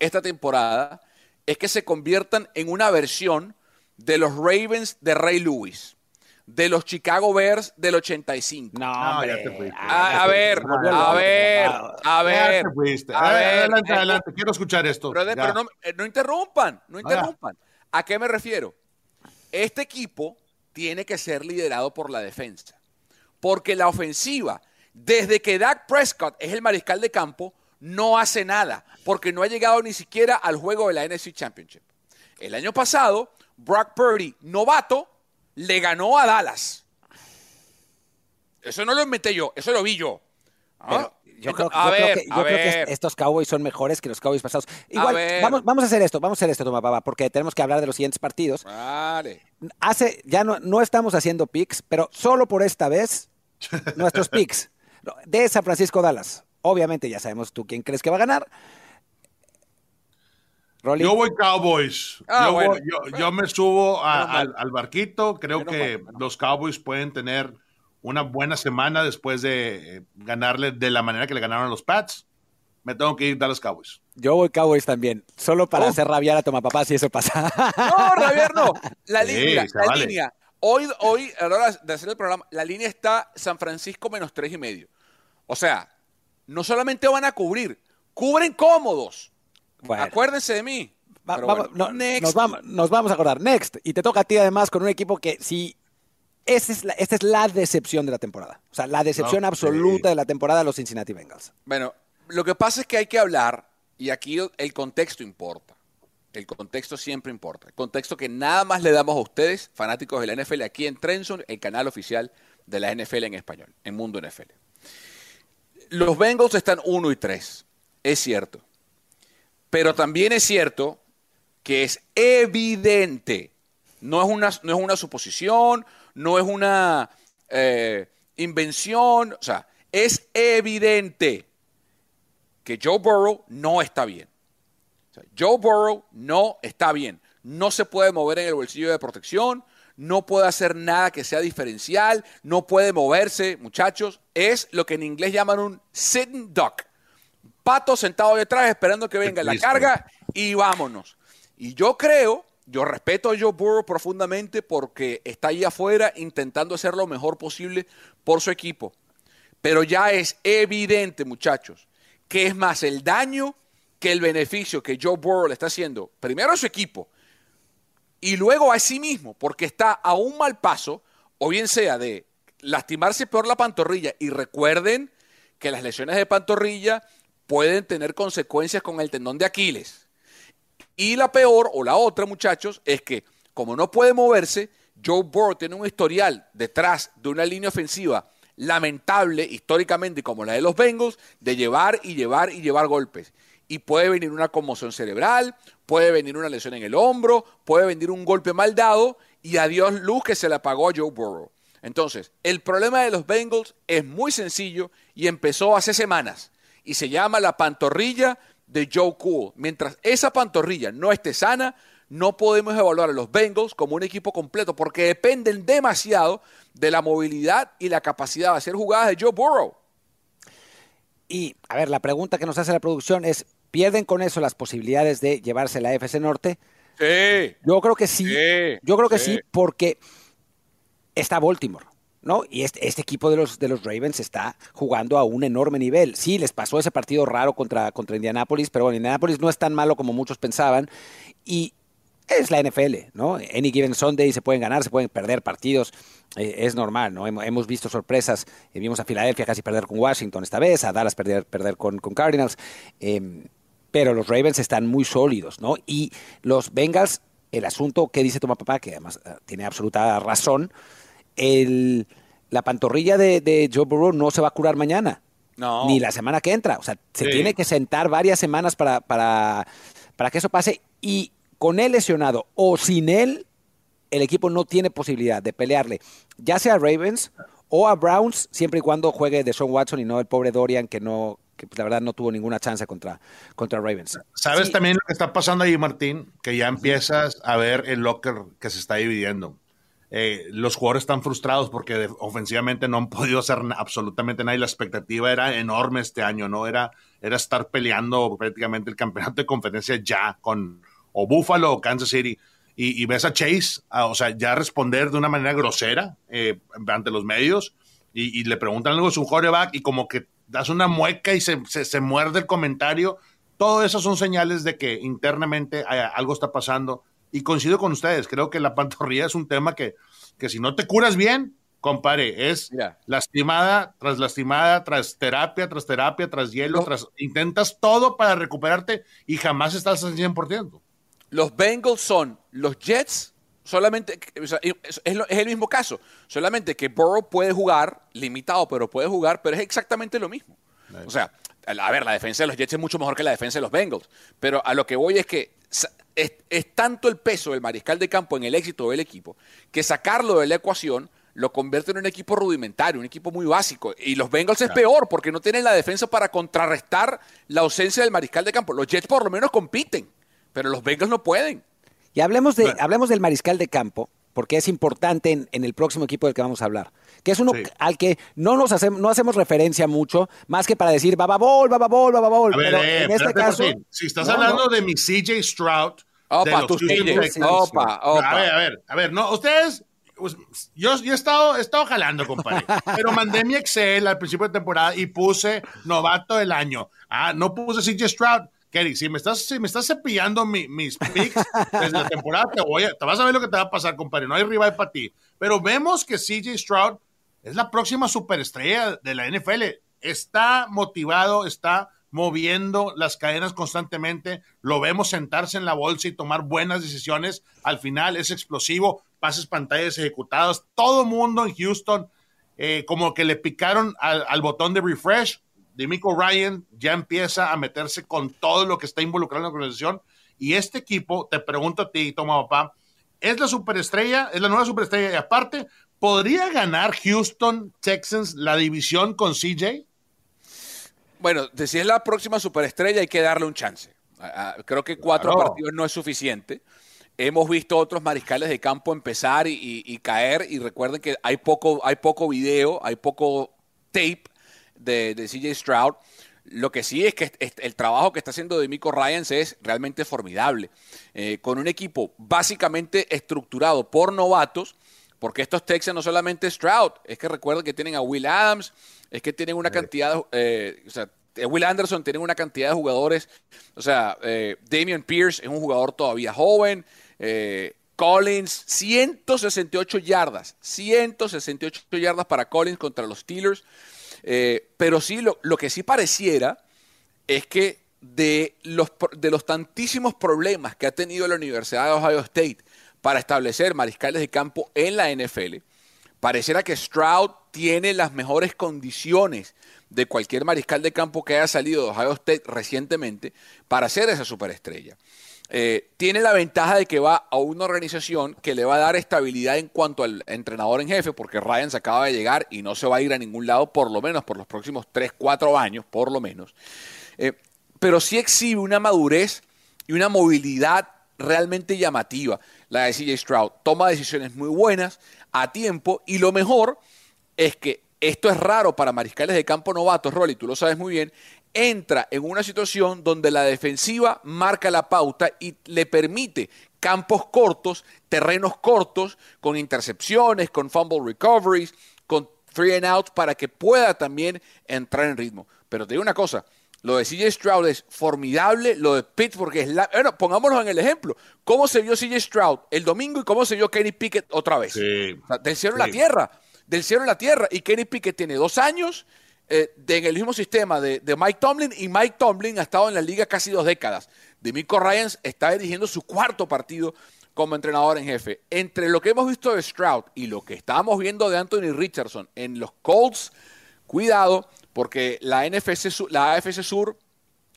esta temporada es que se conviertan en una versión de los Ravens de Ray Lewis de los Chicago Bears del 85. No, ya te fuiste. A, ver, a ver, a ver. Adelante, adelante, quiero escuchar esto. Pero, eh, no, interrumpan, no interrumpan. ¿A qué me refiero? Este equipo tiene que ser liderado por la defensa. Porque la ofensiva, desde que Dak Prescott es el mariscal de campo, no hace nada. Porque no ha llegado ni siquiera al juego de la NFC Championship. El año pasado, Brock Purdy, novato, le ganó a Dallas. Eso no lo inventé yo, eso lo vi yo. ¿Ah? Yo, creo, que, estos Cowboys son mejores que los Cowboys pasados. Igual, vamos, vamos a hacer esto, vamos a hacer esto, toma papá, porque tenemos que hablar de los siguientes partidos. Vale. Hace, ya no, no estamos haciendo picks, pero solo por esta vez, nuestros picks. De San Francisco Dallas. Obviamente ya sabemos tú quién crees que va a ganar. Yo voy Cowboys. Ah, yo, me subo al, barquito. Creo que los Cowboys pueden tener una buena semana después de eh, ganarle de la manera que le ganaron a los Pats. Me tengo que ir a los Cowboys. Yo voy Cowboys también, solo para oh. hacer rabiar a Toma Papá si eso pasa. No, rabiar no. La línea, la línea. Hoy, hoy, a la hora de hacer el programa, la línea está San Francisco menos tres y medio. O sea, no solamente van a cubrir, cubren cómodos. Acuérdense de mí. nos, vamos, a acordar. Next. Y te toca a ti además con un equipo que si esta es, la, esta es la decepción de la temporada. O sea, la decepción absoluta de la temporada de los Cincinnati Bengals. Bueno, lo que pasa es que hay que hablar, y aquí el contexto importa. El contexto siempre importa. El contexto que nada más le damos a ustedes, fanáticos de la NFL, aquí en Trenson, el canal oficial de la NFL en español, en Mundo NFL. Los Bengals están 1 y 3, es cierto. Pero también es cierto que es evidente, no es una, no es una suposición, no es una eh, invención, o sea, es evidente que Joe Burrow no está bien. Joe Burrow no está bien. No se puede mover en el bolsillo de protección, no puede hacer nada que sea diferencial, no puede moverse, muchachos. Es lo que en inglés llaman un sitting duck. Pato sentado detrás esperando que venga la carga y vámonos. Y yo creo yo respeto a Joe Burrow profundamente porque está ahí afuera intentando hacer lo mejor posible por su equipo. Pero ya es evidente, muchachos, que es más el daño que el beneficio que Joe Burrow le está haciendo, primero a su equipo y luego a sí mismo, porque está a un mal paso, o bien sea de lastimarse peor la pantorrilla. Y recuerden que las lesiones de pantorrilla pueden tener consecuencias con el tendón de Aquiles. Y la peor, o la otra, muchachos, es que como no puede moverse, Joe Burrow tiene un historial detrás de una línea ofensiva lamentable históricamente como la de los Bengals, de llevar y llevar y llevar golpes. Y puede venir una conmoción cerebral, puede venir una lesión en el hombro, puede venir un golpe mal dado y adiós luz que se le apagó a Joe Burrow. Entonces, el problema de los Bengals es muy sencillo y empezó hace semanas y se llama la pantorrilla de Joe Cool. Mientras esa pantorrilla no esté sana, no podemos evaluar a los Bengals como un equipo completo porque dependen demasiado de la movilidad y la capacidad de hacer jugadas de Joe Burrow. Y, a ver, la pregunta que nos hace la producción es, ¿pierden con eso las posibilidades de llevarse la FC Norte? Sí. Yo creo que sí. Yo creo que sí porque está Baltimore. ¿No? Y este, este, equipo de los, de los Ravens está jugando a un enorme nivel. Sí, les pasó ese partido raro contra, contra Indianapolis, pero bueno, Indianapolis no es tan malo como muchos pensaban. Y es la NFL, ¿no? Any given Sunday se pueden ganar, se pueden perder partidos, eh, es normal, ¿no? Hemos, visto sorpresas, eh, vimos a Filadelfia casi perder con Washington esta vez, a Dallas perder, perder con, con Cardinals, em, pero los Ravens están muy sólidos, ¿no? Y los Bengals, el asunto que dice Toma Papá, que además eh, tiene absoluta razón, el, la pantorrilla de, Joe Burrow no se va a curar mañana. No. Ni la semana que entra. O sea, se tiene que sentar varias semanas para, para, para que eso pase. Y con él lesionado o sin él, el equipo no tiene posibilidad de pelearle, ya sea a Ravens o a Browns, siempre y cuando juegue de Sean Watson y no el pobre Dorian que no que la verdad no tuvo ninguna chance contra, contra Ravens. ¿Sabes también lo que está pasando ahí, Martín? Que ya empiezas a ver el locker que se está dividiendo. Eh, los jugadores están frustrados porque ofensivamente no han podido hacer absolutamente nada y la expectativa era enorme este año, ¿no? Era, era estar peleando prácticamente el campeonato de conferencia ya con o Buffalo o Kansas City. Y, ves a Chase, o sea, ya responder de una manera grosera eh, ante los medios y, le preguntan algo a su quarterback y como que das una mueca y se, se, muerde el comentario. Todo eso son señales de que internamente algo está pasando y coincido con ustedes, creo que la pantorrilla es un tema que, que si no te curas bien, compare, es lastimada tras lastimada, tras terapia, tras terapia, tras hielo, tras intentas todo para recuperarte y jamás estás al 100%. Los Bengals son los Jets, solamente, es, el mismo caso, solamente que Burrow puede jugar, limitado, pero puede jugar, pero es exactamente lo mismo. O sea, a ver, la defensa de los Jets es mucho mejor que la defensa de los Bengals, pero a lo que voy es que es, tanto el peso del mariscal de campo en el éxito del equipo que sacarlo de la ecuación lo convierte en un equipo rudimentario, un equipo muy básico. Y los Bengals es peor porque no tienen la defensa para contrarrestar la ausencia del mariscal de campo. Los Jets por lo menos compiten, pero los Bengals no pueden. Y hablemos, de, hablemos del mariscal de campo, porque es importante en, el próximo equipo del que vamos a hablar. Que es uno al que no nos hacemos, no hacemos referencia mucho, más que para decir bababol, bababol, bababol. pero eh, en este caso. Si estás hablando de mi CJ Stroud. Opa, tus opa, opa. A ver, a ver, a ver, no, ustedes pues, yo, he, estado, he estado jalando, compadre. Pero mandé mi Excel al principio de temporada y puse novato del año. Ah, no puse CJ Stroud. Kerry, si me estás, si me estás cepillando mis picks desde la temporada, te, voy a, te vas a ver lo que te va a pasar, compadre. No hay rival para ti. Pero vemos que CJ Stroud es la próxima superestrella de la NFL. Está motivado, está moviendo las cadenas constantemente, lo vemos sentarse en la bolsa y tomar buenas decisiones, al final es explosivo, pases pantallas ejecutadas, todo mundo en Houston eh, como que le picaron al, botón de refresh, Demico Ryan ya empieza a meterse con todo lo que está involucrado en la organización y este equipo, te pregunto a ti, toma papá, es la superestrella, es la nueva superestrella y aparte, ¿podría ganar Houston Texans la división con CJ? Bueno, si es la próxima superestrella, hay que darle un chance. Creo que cuatro partidos no es suficiente. Hemos visto otros mariscales de campo empezar y, caer, y recuerden que hay poco, hay poco video, hay poco tape de, CJ Stroud. Lo que sí es que el trabajo que está haciendo Demico Ryans es realmente formidable. Eh, con un equipo básicamente estructurado por novatos, porque estos Texans no solamente Stroud, es que recuerden que tienen a Will Adams, es que tienen una cantidad, eh, o sea, Will Anderson tiene una cantidad de jugadores, o sea, eh, Damian Pierce es un jugador todavía joven, eh, Collins, 168 yardas, 168 yardas para Collins contra los Steelers, pero sí, lo, lo, que sí pareciera es que de los, de los tantísimos problemas que ha tenido la Universidad de Ohio State para establecer mariscales de campo en la NFL, pareciera que Stroud tiene las mejores condiciones de cualquier mariscal de campo que haya salido de Ohio State recientemente para ser esa superestrella. Eh, tiene la ventaja de que va a una organización que le va a dar estabilidad en cuanto al entrenador en jefe, porque Ryan se acaba de llegar y no se va a ir a ningún lado, por lo menos por los próximos 3, 4 años, por lo menos. Eh, pero sí exhibe una madurez y una movilidad realmente llamativa, la de CJ Stroud. Toma decisiones muy buenas, a tiempo, y lo mejor es que esto es raro para mariscales de campo novatos, Rolly, tú lo sabes muy bien, entra en una situación donde la defensiva marca la pauta y le permite campos cortos, terrenos cortos, con intercepciones, con fumble recoveries, con three and outs, para que pueda también entrar en ritmo. Pero te digo una cosa, lo de CJ Stroud es formidable, lo de Pittsburgh es la... Bueno, pongámonos en el ejemplo. ¿Cómo se vio CJ Stroud el domingo y cómo se vio Kenny Pickett otra vez? del cielo a la tierra del cielo a la tierra. Y Kenny Pickett tiene dos años eh, en el mismo sistema de, Mike Tomlin y Mike Tomlin ha estado en la liga casi dos décadas. Demico Ryans está dirigiendo su cuarto partido como entrenador en jefe. Entre lo que hemos visto de Stroud y lo que estábamos viendo de Anthony Richardson en los Colts, cuidado, porque la, NFC, la AFC Sur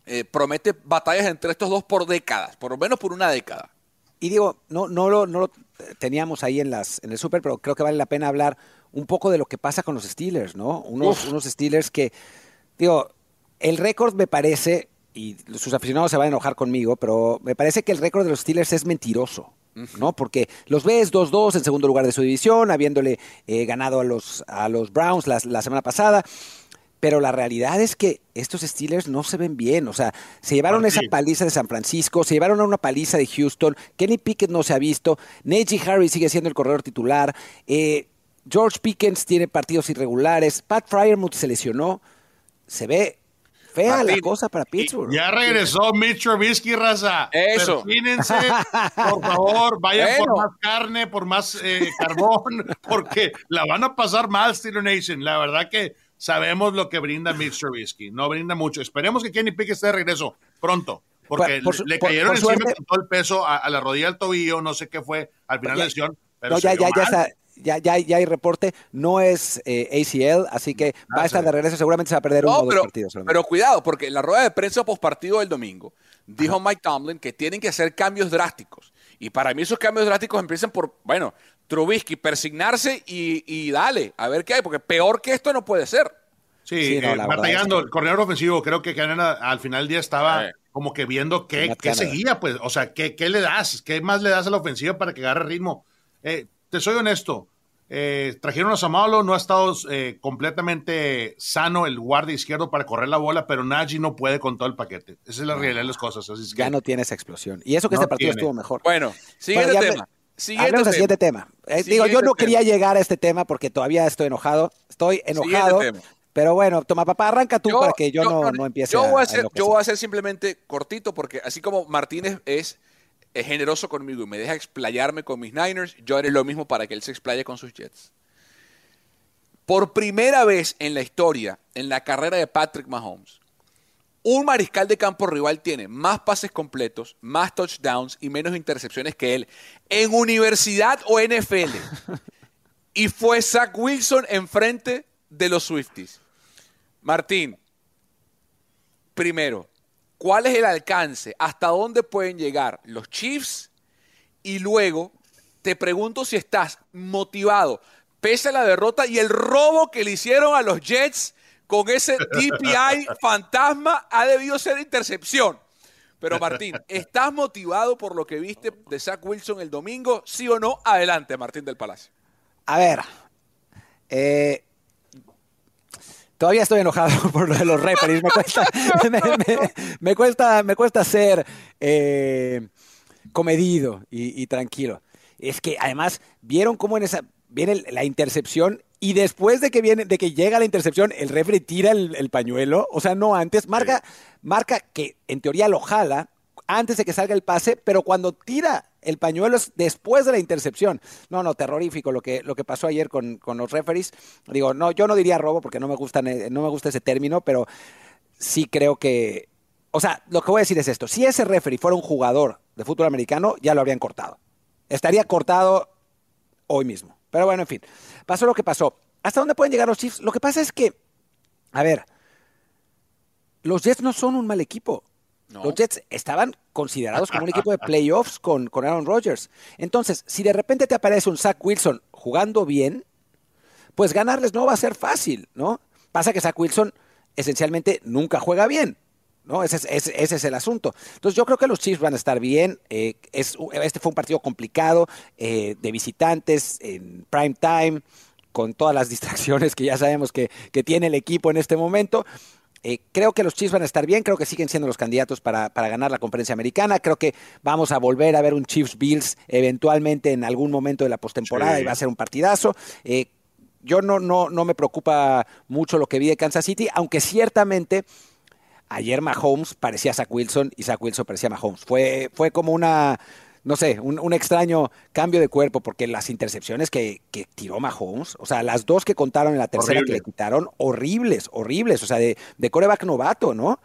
eh, promete batallas entre estos dos por décadas, por lo menos por una década. Y digo, no, no, lo, no lo teníamos ahí en, las, en el Super, pero creo que vale la pena hablar un poco de lo que pasa con los Steelers, ¿no? Unos, unos Steelers que, digo, el récord me parece, y sus aficionados se van a enojar conmigo, pero me parece que el récord de los Steelers es mentiroso. ¿no? Porque los ves 2-2 en segundo lugar de su división, habiéndole eh, ganado a los, a los Browns la, la, semana pasada. Pero la realidad es que estos Steelers no se ven bien. O sea, se llevaron esa paliza de San Francisco, se llevaron a una paliza de Houston. Kenny Pickett no se ha visto. Najee Harris sigue siendo el corredor titular. Eh, George Pickens tiene partidos irregulares. Pat Fryermuth se lesionó. Se ve fea la cosa para Pittsburgh. Ya regresó Mitch Trubisky, raza. Eso. Perfínense, por favor, vayan por más carne, por más eh, carbón, porque la van a pasar mal, Steeler Nation. La verdad que sabemos lo que brinda Mitch Trubisky. No brinda mucho. Esperemos que Kenny Pickett esté de regreso pronto. Porque le cayeron encima con todo el peso a, la rodilla del tobillo, no sé qué fue, al final de la lesión. Pero no, ya, ya, ya, está, ya, ya, ya hay reporte, no es eh, ACL, así que va a estar de regreso, seguramente se va a perder uno o dos partidos. Pero cuidado, porque en la rueda de prensa post partido del domingo dijo Mike Tomlin que tienen que hacer cambios drásticos. Y para mí esos cambios drásticos empiezan por, bueno, Trubisky persignarse y, dale, a ver qué hay, porque peor que esto no puede ser. Sí, eh, batallando, el corredor ofensivo, creo que al final del día estaba eh. como que viendo qué, qué seguía, pues, o sea, qué, qué, le das, qué más le das a la ofensiva para que agarre ritmo. Eh, te soy honesto, trajeron a Samalo, no ha estado completamente sano el guardia izquierdo para correr la bola, pero Nagy no puede con todo el paquete. Esa es la realidad de las cosas. Así ya no tiene esa explosión. Y eso que este partido estuvo mejor. Bueno, siguiente tema. Siguiente siguiente tema. Eh, digo, yo no quería llegar a este tema porque todavía estoy enojado. Estoy enojado. Pero bueno, toma papá, arranca tú para que yo, no, no, empiece yo voy a, hacer, Yo voy a simplemente cortito porque así como Martínez es, generoso conmigo y me deja explayarme con mis Niners, yo haré lo mismo para que él se explaye con sus Jets. Por primera vez en la historia, en la carrera de Patrick Mahomes, un mariscal de campo rival tiene más pases completos, más touchdowns y menos intercepciones que él en universidad o NFL. y fue Zach Wilson enfrente de los Swifties. Martín, primero, ¿cuál es el alcance? ¿Hasta dónde pueden llegar los Chiefs? Y luego te pregunto si estás motivado, pese a la derrota y el robo que le hicieron a los Jets con ese DPI fantasma ha debido ser intercepción. Pero Martín, ¿estás motivado por lo que viste de Zach Wilson el domingo? ¿Sí o no? Adelante, Martín del Palacio. A ver, eh, todavía estoy enojado por lo de los referees. Me cuesta, me, cuesta, ser eh, comedido y, y, tranquilo. Es que además vieron cómo en esa viene la intercepción y después de que viene, de que llega la intercepción, el refri tira el, pañuelo, o sea, no antes, marca, marca que en teoría lo jala antes de que salga el pase, pero cuando tira el pañuelo es después de la intercepción. No, no, terrorífico lo que, lo que pasó ayer con, los referees. Digo, no, yo no diría robo porque no me gusta, no me gusta ese término, pero sí creo que. O sea, lo que voy a decir es esto: si ese referee fuera un jugador de fútbol americano, ya lo habrían cortado. Estaría cortado hoy mismo. Pero bueno, en fin, pasó lo que pasó. ¿Hasta dónde pueden llegar los Chiefs? Lo que pasa es que, a ver, los Jets no son un mal equipo. Los Jets estaban considerados como un equipo de playoffs con, con Aaron Rodgers. Entonces, si de repente te aparece un Zach Wilson jugando bien, pues ganarles no va a ser fácil, ¿no? Pasa que Zach Wilson esencialmente nunca juega bien. ¿No? Ese es, ese, es, el asunto. Entonces yo creo que los Chiefs van a estar bien. Eh, es, este fue un partido complicado eh, de visitantes en prime time, con todas las distracciones que ya sabemos que, tiene el equipo en este momento. Eh, creo que los Chiefs van a estar bien, creo que siguen siendo los candidatos para, ganar la conferencia americana. Creo que vamos a volver a ver un Chiefs Bills eventualmente en algún momento de la postemporada y va a ser un partidazo. yo no, no, no me preocupa mucho lo que vi de Kansas City, aunque ciertamente ayer Mahomes parecía Zach Wilson y Zach Wilson parecía Mahomes. Fue, fue como una, no sé, un, extraño cambio de cuerpo, porque las intercepciones que, tiró Mahomes, o sea, las dos que contaron en la tercera que le quitaron, horribles, horribles, o sea, de, de coreback novato, ¿no?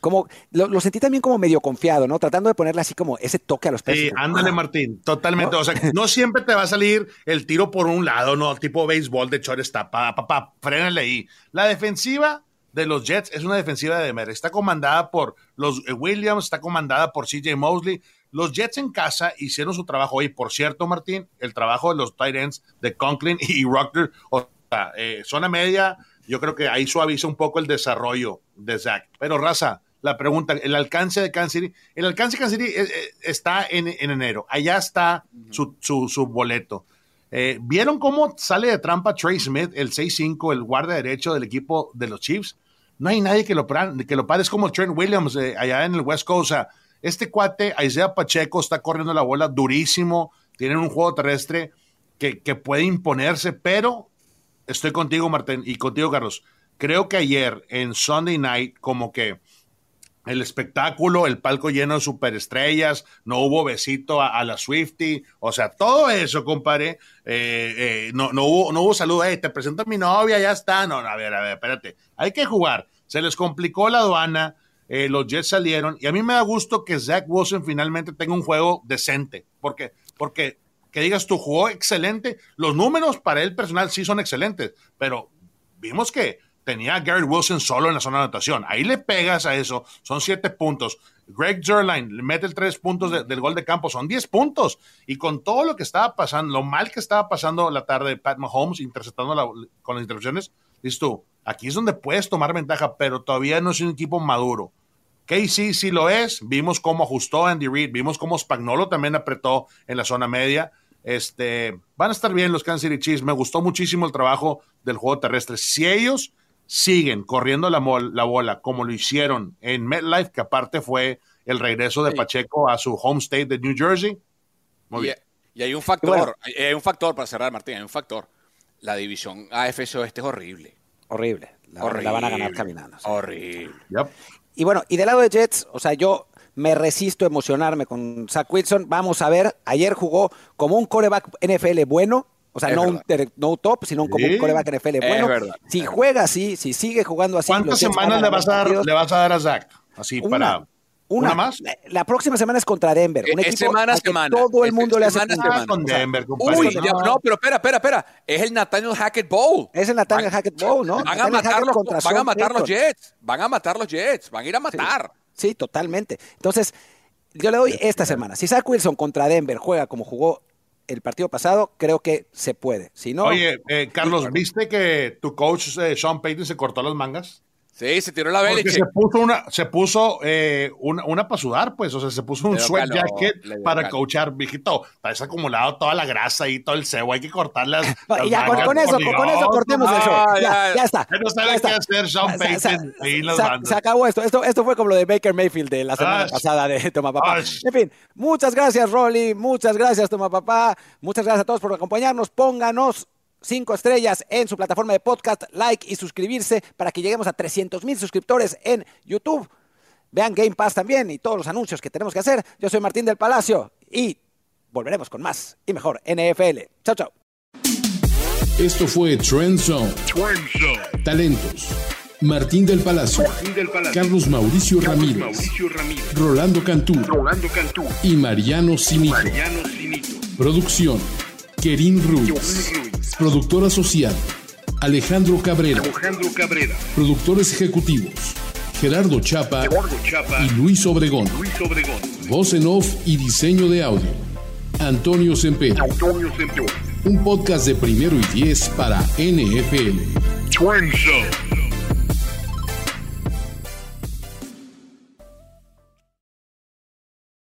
Como, lo, sentí también como medio confiado, ¿no? Tratando de ponerle así como ese toque a los pesos. Sí, ándale, Martín, totalmente. O sea, no siempre te va a salir el tiro por un lado, ¿no? Tipo béisbol de shortstop, papá, papá, frénale ahí. La defensiva de los Jets es una defensiva de mer. Está comandada por los eh, Williams, está comandada por CJ Mosley. Los Jets en casa hicieron su trabajo. Y por cierto, Martín, el trabajo de los tight ends de Conklin y Rocker, o sea, eh, zona media, yo creo que ahí suaviza un poco el desarrollo de Zach. Pero raza, la pregunta, el alcance de Kansas City, el alcance de Kansas City eh, está en, enero. Allá está su, su boleto. Eh, ¿Vieron cómo sale de trampa Trey Smith, el 6-5, el guardia derecho del equipo de los Chiefs? No hay nadie que lo, que lo pare, es como Trent Williams eh, allá en el West Coast. Este cuate, Isaiah Pacheco, está corriendo la bola durísimo, tienen un juego terrestre que, que puede imponerse, pero estoy contigo, Martín, y contigo, Carlos. Creo que ayer en Sunday Night, como que el espectáculo, el palco lleno de superestrellas, no hubo besito a, la Swifty, o sea, todo eso, compadre, eh, eh, no, no, hubo, no saludo, hey, te presento a mi novia, ya está, no, a ver, a ver, espérate, hay que jugar, se les complicó la aduana, eh, los Jets salieron, y a mí me da gusto que Zach Wilson finalmente tenga un juego decente, porque, porque que digas tú jugó excelente, los números para él personal sí son excelentes, pero vimos que tenía a Garrett Wilson solo en la zona de anotación. Ahí le pegas a eso, son siete puntos. Greg Zerline le mete el tres puntos del gol de campo, son diez puntos. Y con todo lo que estaba pasando, lo mal que estaba pasando la tarde de Pat Mahomes interceptando con las interrupciones, dices tú, aquí es donde puedes tomar ventaja, pero todavía no es un equipo maduro. KC sí lo es, vimos cómo ajustó Andy Reid, vimos cómo Spagnolo también apretó en la zona media. Este, van a estar bien los Kansas City Chiefs. Me gustó muchísimo el trabajo del juego terrestre. Si ellos siguen corriendo la, la bola como lo hicieron en MetLife, que aparte fue el regreso de Pacheco a su home state de New Jersey. Muy y, bien. Y hay un factor, hay un factor para cerrar, Martín, hay un factor. La división AFC Oeste es horrible. Horrible. La, horrible. van a ganar caminando. Horrible. Y bueno, y del lado de Jets, o sea, yo me resisto a emocionarme con Zach Wilson. Vamos a ver, ayer jugó como un coreback NFL bueno, o sea, no un no top, sino como un coreback NFL bueno. Si juega así, si sigue jugando así. ¿Cuántas semanas le vas, a dar, le vas a dar a Zach? Así para. Una, más? La, próxima semana es contra Denver. Un equipo semana semana. Todo el mundo le hace semana, con Denver, Uy, no. pero espera, espera, espera. Es el Nathaniel Hackett Bowl. Es el Nathaniel Hackett Bowl, ¿no? Van a, matar los, van a matar los Jets. Van a matar los Jets. Van a ir a matar. Sí, totalmente. Entonces, yo le doy esta semana. Si Zach Wilson contra Denver juega como jugó el partido pasado, creo que se puede. Si no, Oye, eh, Carlos, ¿viste que tu coach eh, Sean Payton se cortó las mangas? Sí, se tiró la vela. se puso una, se puso eh, una, una, para sudar, pues, o sea, se puso un sweat jacket para coachar, viejito. Parece acumulado toda la grasa y todo el cebo, hay que cortarlas. ya, con, eso, con, eso cortemos el show. Ya, ya, está. No sabe qué hacer Sean Payton y las se, se, acabó esto. esto. Esto fue como lo de Baker Mayfield de la semana pasada de Toma Papá. En fin, muchas gracias, Rolly. Muchas gracias, Toma Papá. Muchas gracias a todos por acompañarnos. Pónganos cinco estrellas en su plataforma de podcast, like y suscribirse para que lleguemos a 300 mil suscriptores en YouTube. Vean Game Pass también y todos los anuncios que tenemos que hacer. Yo soy Martín del Palacio y volveremos con más y mejor NFL. Chao, chao. Esto fue Trend Zone. Talentos. Martín del, Palacio, Carlos Mauricio, Ramírez, Rolando, Cantú, y Mariano Cinito. Producción. Kerin Ruiz. Productor asociado. Alejandro Cabrera. Productores ejecutivos. Gerardo Chapa, y Luis Obregón. Voz en off y diseño de audio. Antonio Semper. Un podcast de primero y diez para NFL.